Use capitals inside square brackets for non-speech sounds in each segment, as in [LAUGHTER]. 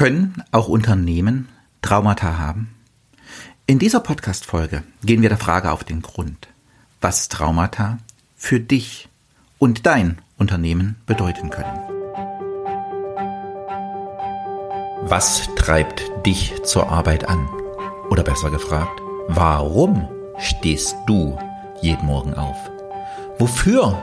Können auch Unternehmen Traumata haben? In dieser Podcast-Folge gehen wir der Frage auf den Grund, was Traumata für dich und dein Unternehmen bedeuten können. Was treibt dich zur Arbeit an? Oder besser gefragt, warum stehst du jeden Morgen auf? Wofür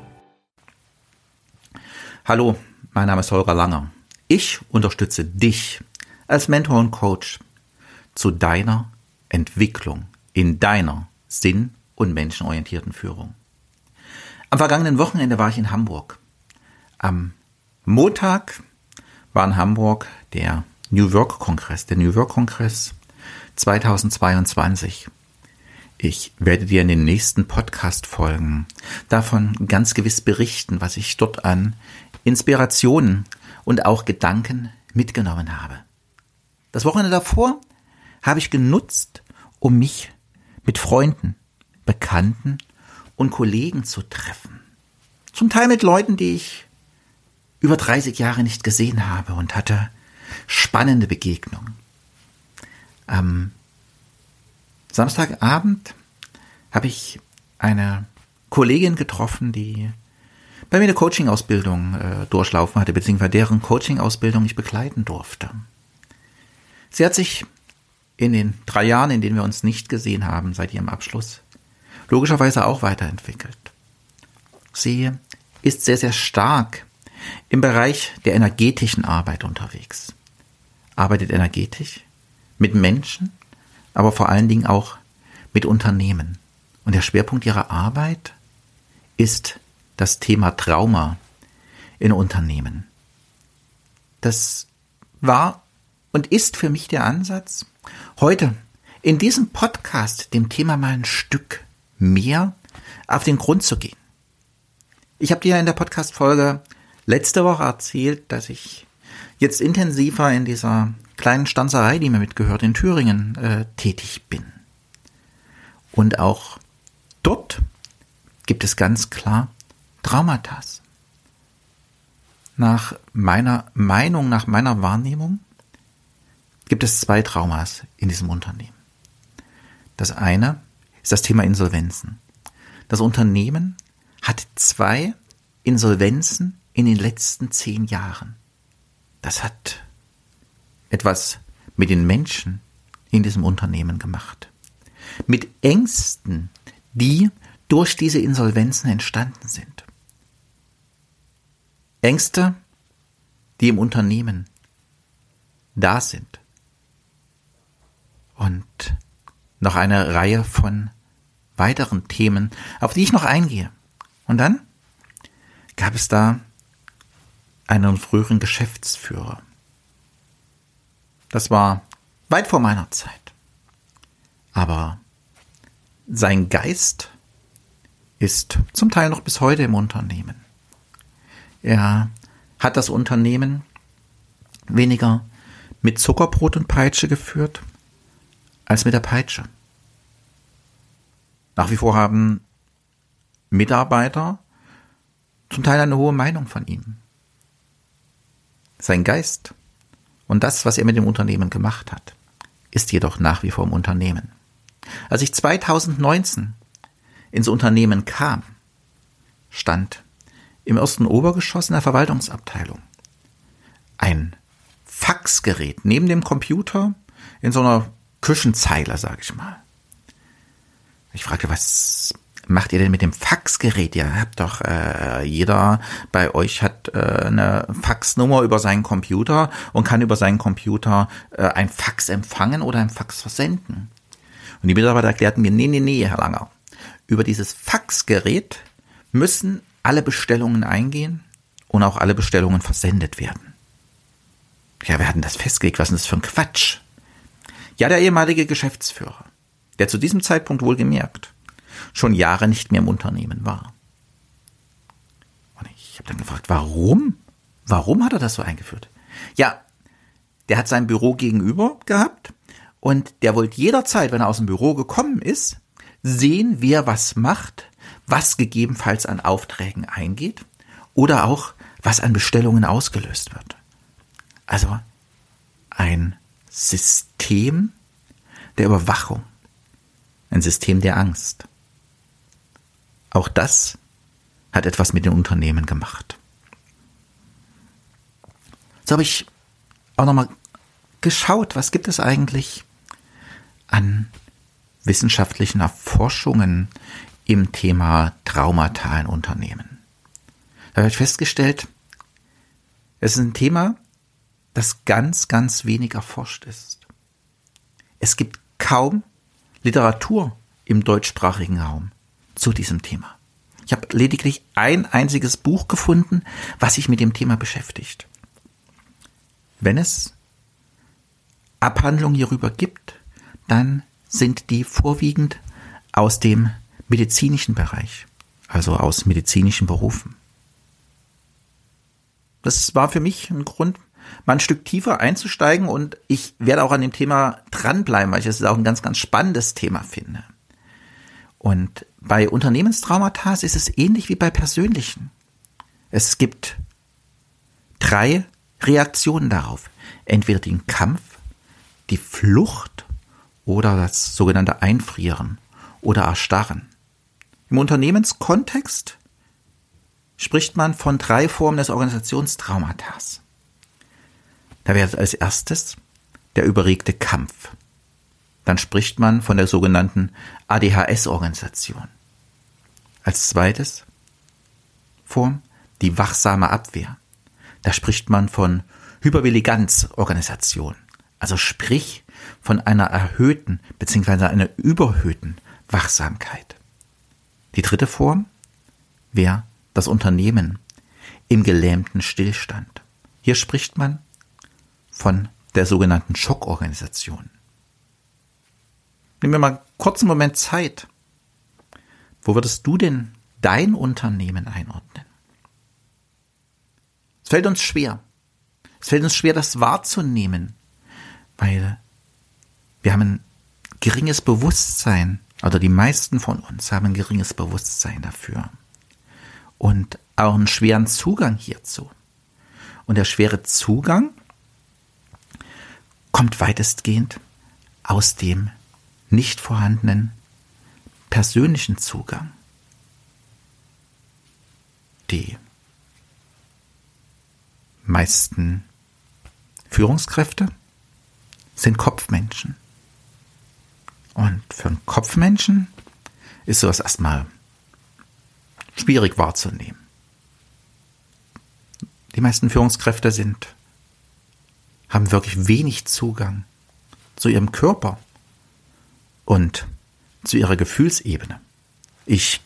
Hallo, mein Name ist Holger Langer. Ich unterstütze dich als Mentor und Coach zu deiner Entwicklung in deiner sinn- und menschenorientierten Führung. Am vergangenen Wochenende war ich in Hamburg. Am Montag war in Hamburg der New Work Kongress, der New Work Kongress 2022. Ich werde dir in den nächsten Podcast-Folgen davon ganz gewiss berichten, was ich dort an Inspirationen und auch Gedanken mitgenommen habe. Das Wochenende davor habe ich genutzt, um mich mit Freunden, Bekannten und Kollegen zu treffen. Zum Teil mit Leuten, die ich über 30 Jahre nicht gesehen habe und hatte spannende Begegnungen. Am Samstagabend habe ich eine Kollegin getroffen, die bei mir eine Coaching-Ausbildung äh, durchlaufen hatte, beziehungsweise deren Coaching-Ausbildung ich begleiten durfte. Sie hat sich in den drei Jahren, in denen wir uns nicht gesehen haben, seit ihrem Abschluss, logischerweise auch weiterentwickelt. Sie ist sehr, sehr stark im Bereich der energetischen Arbeit unterwegs. Arbeitet energetisch mit Menschen, aber vor allen Dingen auch mit Unternehmen. Und der Schwerpunkt ihrer Arbeit ist das Thema Trauma in Unternehmen. Das war und ist für mich der Ansatz, heute in diesem Podcast dem Thema mal ein Stück mehr auf den Grund zu gehen. Ich habe dir in der Podcast-Folge letzte Woche erzählt, dass ich jetzt intensiver in dieser kleinen Stanzerei, die mir mitgehört, in Thüringen äh, tätig bin. Und auch dort gibt es ganz klar Traumata. Nach meiner Meinung, nach meiner Wahrnehmung gibt es zwei Traumas in diesem Unternehmen. Das eine ist das Thema Insolvenzen. Das Unternehmen hat zwei Insolvenzen in den letzten zehn Jahren. Das hat etwas mit den Menschen in diesem Unternehmen gemacht. Mit Ängsten, die durch diese Insolvenzen entstanden sind. Ängste, die im Unternehmen da sind. Und noch eine Reihe von weiteren Themen, auf die ich noch eingehe. Und dann gab es da einen früheren Geschäftsführer. Das war weit vor meiner Zeit. Aber sein Geist ist zum Teil noch bis heute im Unternehmen. Er hat das Unternehmen weniger mit Zuckerbrot und Peitsche geführt, als mit der Peitsche. Nach wie vor haben Mitarbeiter zum Teil eine hohe Meinung von ihm. Sein Geist und das, was er mit dem Unternehmen gemacht hat, ist jedoch nach wie vor im Unternehmen. Als ich 2019 ins Unternehmen kam, stand im ersten Obergeschoss in der Verwaltungsabteilung ein Faxgerät neben dem Computer in so einer Küchenzeile, sag ich mal. Ich fragte, was macht ihr denn mit dem Faxgerät? Ihr habt doch, äh, jeder bei euch hat äh, eine Faxnummer über seinen Computer und kann über seinen Computer äh, ein Fax empfangen oder ein Fax versenden. Und die Mitarbeiter erklärten mir, nee, nee, nee, Herr Langer. Über dieses Faxgerät müssen alle Bestellungen eingehen und auch alle Bestellungen versendet werden. Ja, wir hatten das festgelegt. Was ist das für ein Quatsch? Ja, der ehemalige Geschäftsführer, der zu diesem Zeitpunkt wohlgemerkt schon Jahre nicht mehr im Unternehmen war. Und ich habe dann gefragt, warum? Warum hat er das so eingeführt? Ja, der hat sein Büro gegenüber gehabt und der wollte jederzeit, wenn er aus dem Büro gekommen ist, sehen, wer was macht, was gegebenenfalls an Aufträgen eingeht oder auch was an Bestellungen ausgelöst wird. Also ein System der Überwachung, ein System der Angst. Auch das hat etwas mit den Unternehmen gemacht. So habe ich auch nochmal geschaut, was gibt es eigentlich an wissenschaftlichen Erforschungen im Thema Traumata in Unternehmen. Da habe ich festgestellt, es ist ein Thema, das ganz, ganz wenig erforscht ist. Es gibt kaum Literatur im deutschsprachigen Raum zu diesem Thema. Ich habe lediglich ein einziges Buch gefunden, was sich mit dem Thema beschäftigt. Wenn es Abhandlungen hierüber gibt, dann sind die vorwiegend aus dem medizinischen Bereich, also aus medizinischen Berufen. Das war für mich ein Grund, mal ein Stück tiefer einzusteigen und ich werde auch an dem Thema dranbleiben, weil ich es auch ein ganz, ganz spannendes Thema finde. Und bei Unternehmenstraumata ist es ähnlich wie bei persönlichen. Es gibt drei Reaktionen darauf. Entweder den Kampf, die Flucht oder das sogenannte Einfrieren oder Erstarren. Im Unternehmenskontext spricht man von drei Formen des Organisationstraumatas. Da wäre als erstes der überregte Kampf. Dann spricht man von der sogenannten ADHS-Organisation. Als zweites Form die wachsame Abwehr. Da spricht man von Hyperviliganz-Organisation. Also sprich von einer erhöhten bzw. einer überhöhten Wachsamkeit. Die dritte Form wäre das Unternehmen im gelähmten Stillstand. Hier spricht man von der sogenannten Schockorganisation. Nehmen wir mal einen Moment Zeit. Wo würdest du denn dein Unternehmen einordnen? Es fällt uns schwer. Es fällt uns schwer, das wahrzunehmen, weil wir haben ein geringes Bewusstsein, oder die meisten von uns haben ein geringes Bewusstsein dafür. Und auch einen schweren Zugang hierzu. Und der schwere Zugang kommt weitestgehend aus dem nicht vorhandenen persönlichen Zugang. Die meisten Führungskräfte sind Kopfmenschen. Und für einen Kopfmenschen ist sowas erstmal schwierig wahrzunehmen. Die meisten Führungskräfte sind, haben wirklich wenig Zugang zu ihrem Körper und zu ihrer Gefühlsebene. Ich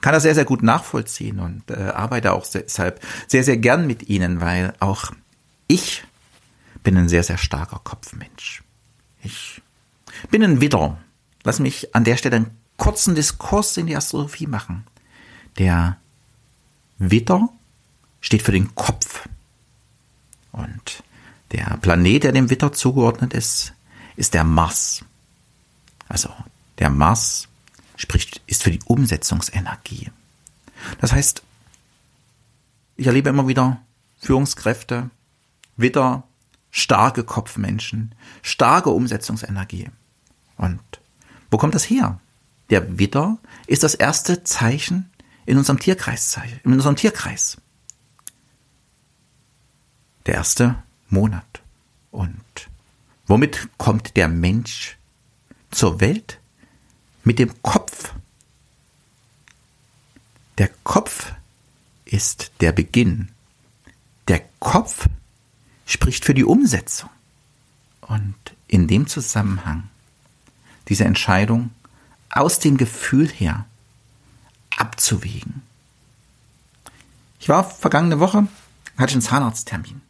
kann das sehr, sehr gut nachvollziehen und äh, arbeite auch deshalb sehr, sehr gern mit Ihnen, weil auch ich bin ein sehr, sehr starker Kopfmensch. Ich bin ein Widder. Lass mich an der Stelle einen kurzen Diskurs in die Astrologie machen. Der Widder steht für den Kopf. Und der Planet, der dem Widder zugeordnet ist, ist der Mars. Also der Mars spricht, ist für die Umsetzungsenergie. Das heißt, ich erlebe immer wieder Führungskräfte, Widder, starke Kopfmenschen, starke Umsetzungsenergie. Und wo kommt das her? Der Widder ist das erste Zeichen in unserem Tierkreis, in unserem Tierkreis. Der erste Monat. Und womit kommt der Mensch zur Welt? Mit dem Kopf. Der Kopf ist der Beginn. Der Kopf spricht für die Umsetzung. Und in dem Zusammenhang diese Entscheidung aus dem Gefühl her abzuwägen. Ich war vergangene Woche, hatte einen Zahnarzttermin.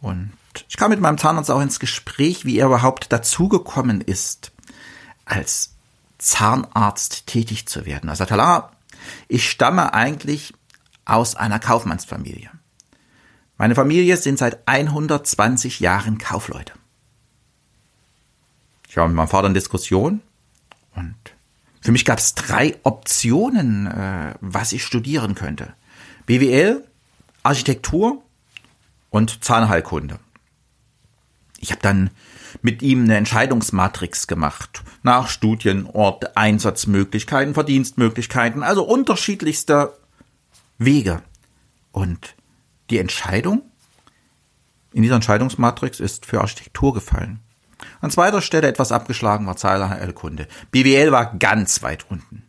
Und ich kam mit meinem Zahnarzt auch ins Gespräch, wie er überhaupt dazugekommen ist, als Zahnarzt tätig zu werden. Er sagte, Lara, ich stamme eigentlich aus einer Kaufmannsfamilie. Meine Familie sind seit 120 Jahren Kaufleute. Ich war mit meinem Vater in Diskussion und für mich gab es drei Optionen, äh, was ich studieren könnte. BWL, Architektur und Zahnheilkunde. Ich habe dann mit ihm eine Entscheidungsmatrix gemacht. Nach Studienort, Einsatzmöglichkeiten, Verdienstmöglichkeiten, also unterschiedlichste Wege. Und die Entscheidung in dieser Entscheidungsmatrix ist für Architektur gefallen. An zweiter Stelle etwas abgeschlagen war Zahlkunde. BWL war ganz weit unten.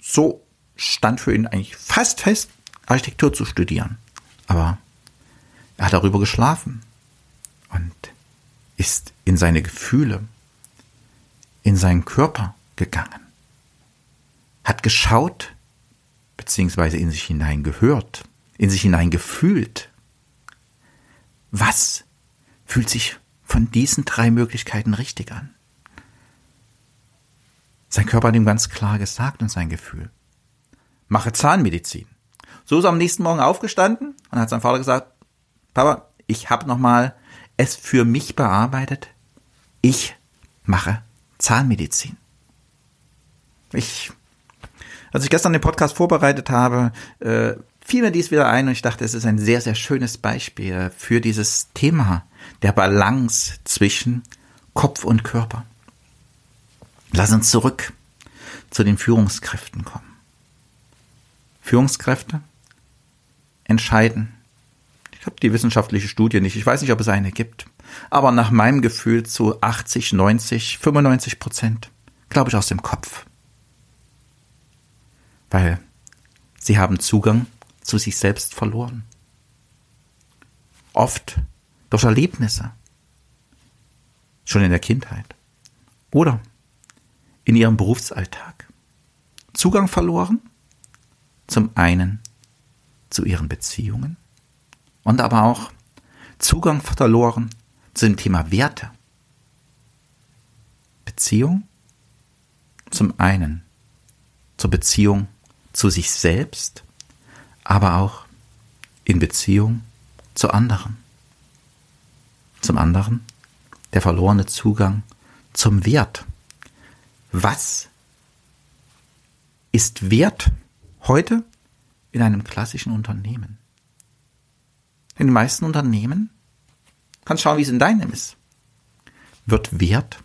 So stand für ihn eigentlich fast fest, Architektur zu studieren. Aber er hat darüber geschlafen und ist in seine Gefühle, in seinen Körper gegangen, hat geschaut, beziehungsweise in sich hinein gehört, in sich hinein gefühlt. Was fühlt sich von diesen drei Möglichkeiten richtig an? Sein Körper hat ihm ganz klar gesagt und sein Gefühl. Mache Zahnmedizin. So ist er am nächsten Morgen aufgestanden und hat sein Vater gesagt, Papa, ich habe nochmal es für mich bearbeitet. Ich mache Zahnmedizin. Ich, als ich gestern den Podcast vorbereitet habe, äh, fiel mir dies wieder ein und ich dachte, es ist ein sehr, sehr schönes Beispiel für dieses Thema der Balance zwischen Kopf und Körper. Lass uns zurück zu den Führungskräften kommen. Führungskräfte entscheiden ich habe die wissenschaftliche Studie nicht. Ich weiß nicht, ob es eine gibt. Aber nach meinem Gefühl zu 80, 90, 95 Prozent, glaube ich, aus dem Kopf. Weil sie haben Zugang zu sich selbst verloren. Oft durch Erlebnisse. Schon in der Kindheit. Oder in ihrem Berufsalltag. Zugang verloren. Zum einen zu ihren Beziehungen und aber auch Zugang verloren zu dem Thema Werte. Beziehung zum einen zur Beziehung zu sich selbst, aber auch in Beziehung zu anderen. Zum anderen der verlorene Zugang zum Wert. Was ist Wert heute in einem klassischen Unternehmen? In den meisten Unternehmen, kannst schauen, wie es in deinem ist, wird Wert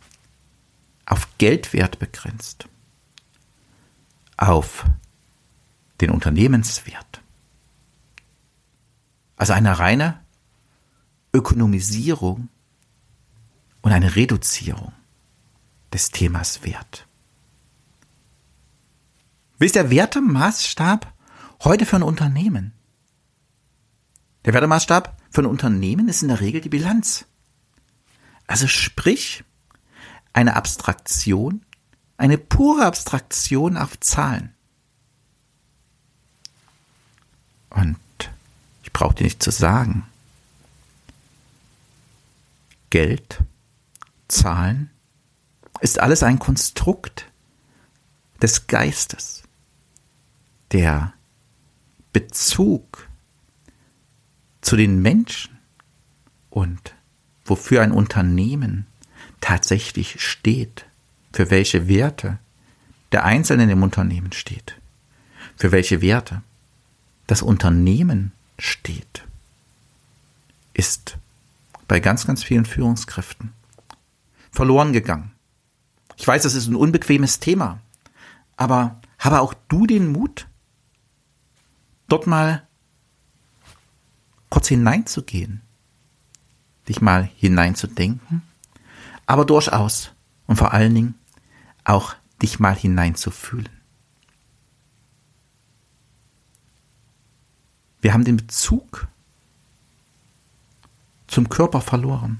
auf Geldwert begrenzt, auf den Unternehmenswert. Also eine reine Ökonomisierung und eine Reduzierung des Themas Wert. Wie ist der Wertemaßstab heute für ein Unternehmen? Der Wertemaßstab für ein Unternehmen ist in der Regel die Bilanz. Also sprich, eine Abstraktion, eine pure Abstraktion auf Zahlen. Und brauche dir nicht zu sagen, Geld, Zahlen, ist alles ein Konstrukt des Geistes. Der Bezug zu den Menschen und wofür ein Unternehmen tatsächlich steht, für welche Werte der Einzelne im Unternehmen steht, für welche Werte das Unternehmen steht, ist bei ganz, ganz vielen Führungskräften verloren gegangen. Ich weiß, das ist ein unbequemes Thema, aber habe auch du den Mut, dort mal kurz hineinzugehen, dich mal hineinzudenken, aber durchaus und vor allen Dingen auch dich mal hineinzufühlen. Wir haben den Bezug zum Körper verloren.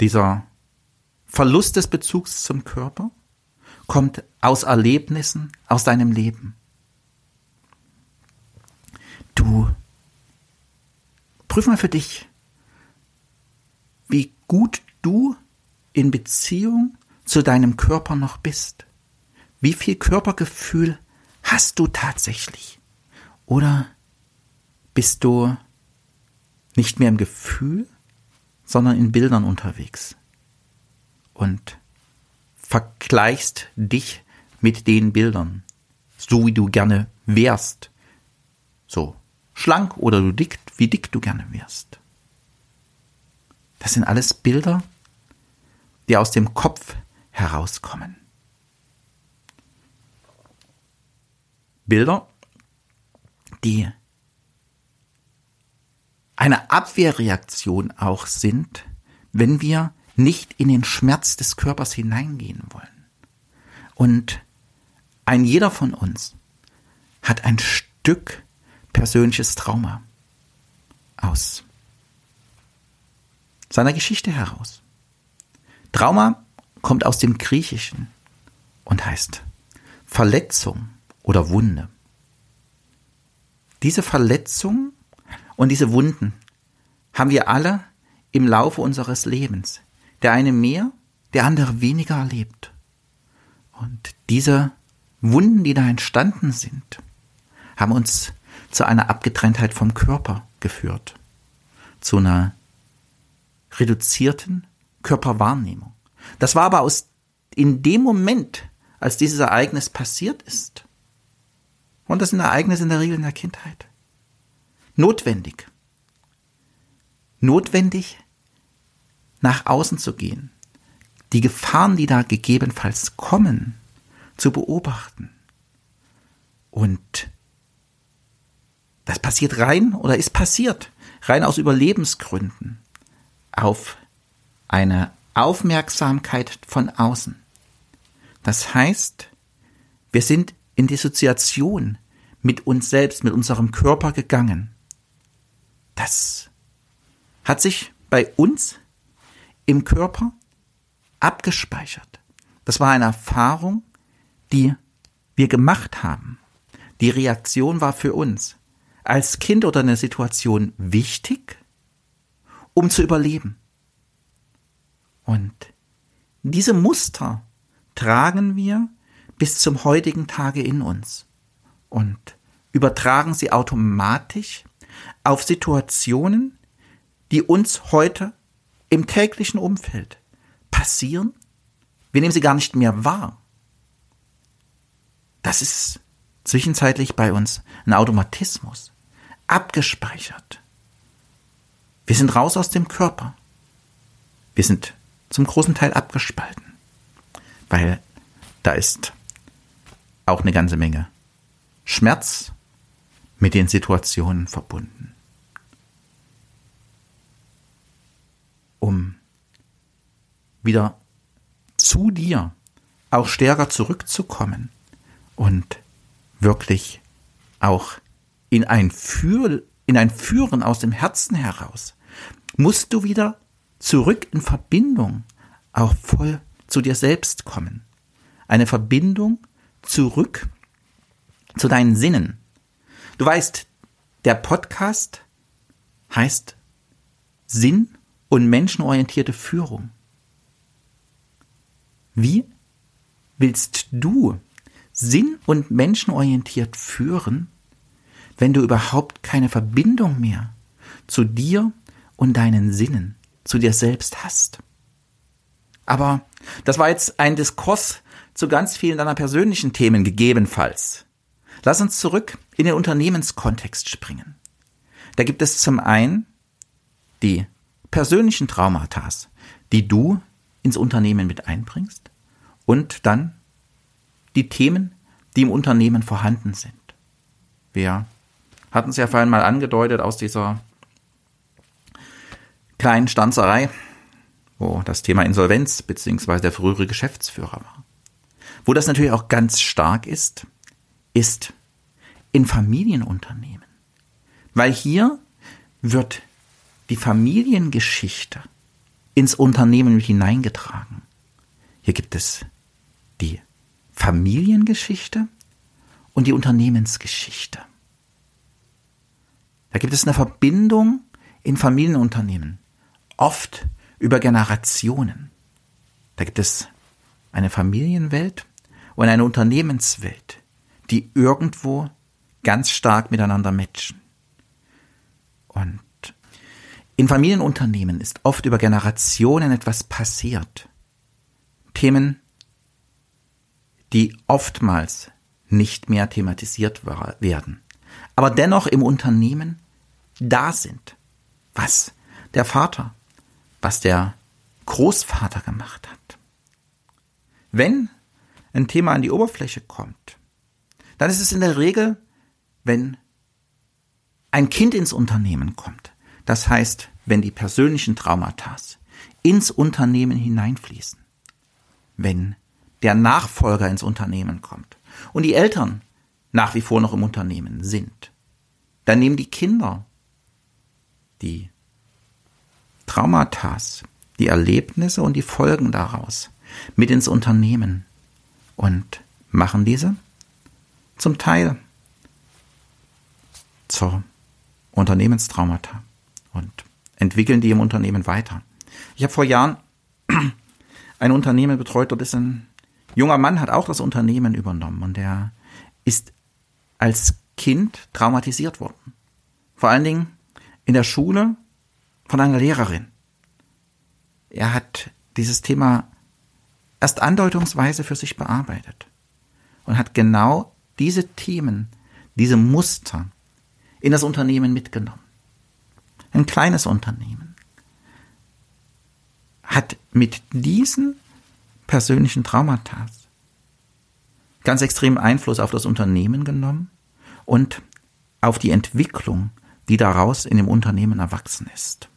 Dieser Verlust des Bezugs zum Körper kommt aus Erlebnissen aus deinem Leben. Du Prüf mal für dich, wie gut du in Beziehung zu deinem Körper noch bist. Wie viel Körpergefühl hast du tatsächlich? Oder bist du nicht mehr im Gefühl, sondern in Bildern unterwegs und vergleichst dich mit den Bildern, so wie du gerne wärst. So schlank oder du dick, wie dick du gerne wärst. Das sind alles Bilder, die aus dem Kopf herauskommen. Bilder, die eine Abwehrreaktion auch sind, wenn wir nicht in den Schmerz des Körpers hineingehen wollen. Und ein jeder von uns hat ein Stück persönliches Trauma aus seiner Geschichte heraus. Trauma kommt aus dem Griechischen und heißt Verletzung oder Wunde. Diese Verletzung und diese Wunden haben wir alle im Laufe unseres Lebens. Der eine mehr, der andere weniger erlebt. Und diese Wunden, die da entstanden sind, haben uns zu einer Abgetrenntheit vom Körper geführt. Zu einer reduzierten Körperwahrnehmung. Das war aber aus, in dem Moment, als dieses Ereignis passiert ist, und das sind Ereignisse in der Regel in der Kindheit, notwendig. Notwendig, nach außen zu gehen, die Gefahren, die da gegebenenfalls kommen, zu beobachten. Und das passiert rein oder ist passiert, rein aus Überlebensgründen, auf eine Aufmerksamkeit von außen. Das heißt, wir sind in Dissoziation mit uns selbst, mit unserem Körper gegangen. Das hat sich bei uns im Körper abgespeichert. Das war eine Erfahrung, die wir gemacht haben. Die Reaktion war für uns als Kind oder eine Situation wichtig, um zu überleben. Und diese Muster tragen wir bis zum heutigen Tage in uns und übertragen sie automatisch auf Situationen, die uns heute im täglichen Umfeld passieren. Wir nehmen sie gar nicht mehr wahr. Das ist zwischenzeitlich bei uns ein Automatismus, abgespeichert. Wir sind raus aus dem Körper. Wir sind zum großen Teil abgespalten, weil da ist auch eine ganze Menge Schmerz mit den Situationen verbunden. Um wieder zu dir auch stärker zurückzukommen und wirklich auch in ein, Fühl, in ein Führen aus dem Herzen heraus, musst du wieder zurück in Verbindung auch voll zu dir selbst kommen. Eine Verbindung zurück zu deinen Sinnen. Du weißt, der Podcast heißt Sinn und menschenorientierte Führung. Wie willst du sinn- und menschenorientiert führen, wenn du überhaupt keine Verbindung mehr zu dir und deinen Sinnen, zu dir selbst hast? Aber das war jetzt ein Diskurs zu ganz vielen deiner persönlichen Themen gegebenenfalls. Lass uns zurück in den Unternehmenskontext springen. Da gibt es zum einen die persönlichen Traumata, die du ins Unternehmen mit einbringst und dann die Themen, die im Unternehmen vorhanden sind. Wir hatten es ja vorhin mal angedeutet aus dieser kleinen Stanzerei, wo das Thema Insolvenz bzw. der frühere Geschäftsführer war. Wo das natürlich auch ganz stark ist, ist in Familienunternehmen. Weil hier wird die Familiengeschichte ins Unternehmen hineingetragen. Hier gibt es die Familiengeschichte und die Unternehmensgeschichte. Da gibt es eine Verbindung in Familienunternehmen oft über Generationen. Da gibt es eine Familienwelt und eine Unternehmenswelt, die irgendwo ganz stark miteinander matchen. Und in Familienunternehmen ist oft über Generationen etwas passiert. Themen, die oftmals nicht mehr thematisiert werden, aber dennoch im Unternehmen da sind. Was der Vater, was der Großvater gemacht hat. Wenn ein Thema an die Oberfläche kommt, dann ist es in der Regel, wenn ein Kind ins Unternehmen kommt. Das heißt, wenn die persönlichen Traumata ins Unternehmen hineinfließen. Wenn der Nachfolger ins Unternehmen kommt und die Eltern nach wie vor noch im Unternehmen sind, dann nehmen die Kinder die Traumata, die Erlebnisse und die Folgen daraus mit ins Unternehmen und machen diese zum Teil zur Unternehmenstraumata und entwickeln die im Unternehmen weiter. Ich habe vor Jahren [CLEARS THROAT] ein Unternehmen betreut, dort ist ein junger Mann, hat auch das Unternehmen übernommen und der ist als Kind traumatisiert worden. Vor allen Dingen in der Schule von einer Lehrerin. Er hat dieses Thema erst andeutungsweise für sich bearbeitet und hat genau diese Themen, diese Muster in das Unternehmen mitgenommen. Ein kleines Unternehmen hat mit diesen persönlichen Traumata ganz extrem Einfluss auf das Unternehmen genommen und auf die Entwicklung, die daraus in dem Unternehmen erwachsen ist.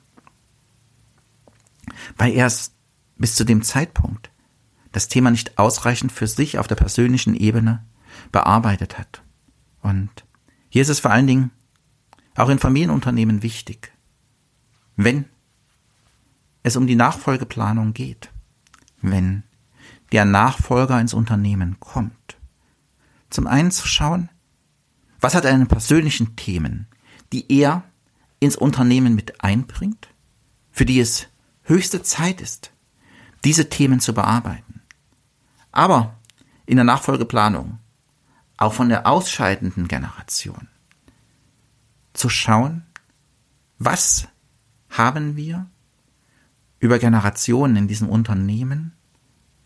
Weil er es bis zu dem Zeitpunkt das Thema nicht ausreichend für sich auf der persönlichen Ebene bearbeitet hat. Und hier ist es vor allen Dingen auch in Familienunternehmen wichtig, wenn es um die Nachfolgeplanung geht, wenn der Nachfolger ins Unternehmen kommt, zum einen zu schauen, was hat er an persönlichen Themen, die er ins Unternehmen mit einbringt, für die es höchste Zeit ist, diese Themen zu bearbeiten. Aber in der Nachfolgeplanung, auch von der ausscheidenden Generation, zu schauen, was haben wir über Generationen in diesem Unternehmen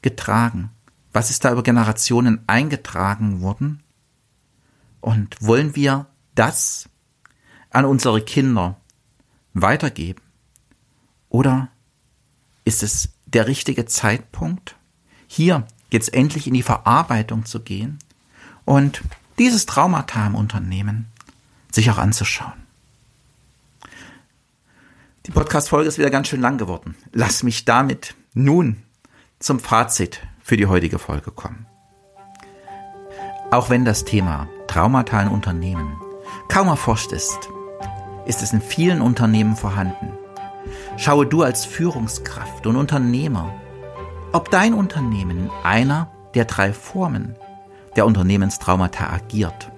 getragen? Was ist da über Generationen eingetragen worden? Und wollen wir das an unsere Kinder weitergeben? Oder ist es der richtige Zeitpunkt, hier jetzt endlich in die Verarbeitung zu gehen und dieses Traumata im Unternehmen sich auch anzuschauen? Die Podcast-Folge ist wieder ganz schön lang geworden. Lass mich damit nun zum Fazit für die heutige Folge kommen. Auch wenn das Thema Traumata in Unternehmen kaum erforscht ist, ist es in vielen Unternehmen vorhanden. Schaue du als Führungskraft und Unternehmer, ob dein Unternehmen in einer der drei Formen der Unternehmenstraumata agiert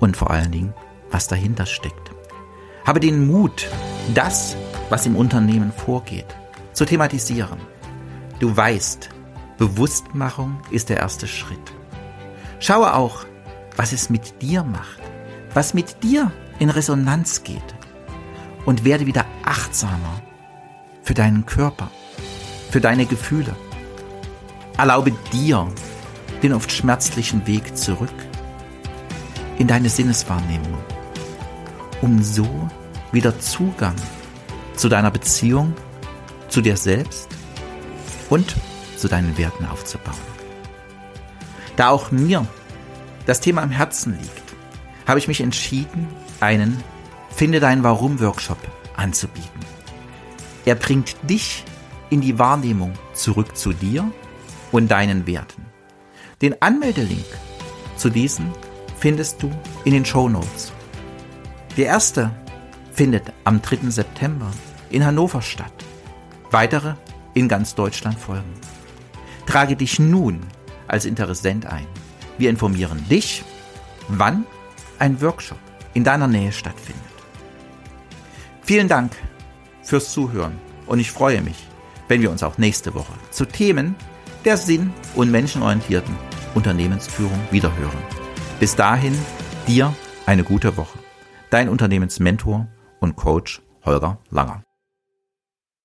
und vor allen Dingen, was dahinter steckt. Habe den Mut, das, was im Unternehmen vorgeht, zu thematisieren. Du weißt, Bewusstmachung ist der erste Schritt. Schaue auch, was es mit dir macht, was mit dir in Resonanz geht und werde wieder achtsamer für deinen Körper, für deine Gefühle. Erlaube dir den oft schmerzlichen Weg zurück in deine Sinneswahrnehmung, um so wieder Zugang zu deiner Beziehung zu dir selbst und zu deinen Werten aufzubauen. Da auch mir das Thema am Herzen liegt, habe ich mich entschieden, einen Finde dein Warum-Workshop anzubieten. Er bringt dich in die Wahrnehmung zurück zu dir und deinen Werten. Den Anmeldelink zu diesem findest du in den Show Notes. Der erste findet am 3. September in Hannover statt. Weitere in ganz Deutschland folgen. Trage dich nun als Interessent ein. Wir informieren dich, wann ein Workshop in deiner Nähe stattfindet. Vielen Dank fürs Zuhören und ich freue mich, wenn wir uns auch nächste Woche zu Themen der sinn- und menschenorientierten Unternehmensführung wiederhören. Bis dahin, dir eine gute Woche. Dein Unternehmensmentor und Coach Holger Langer.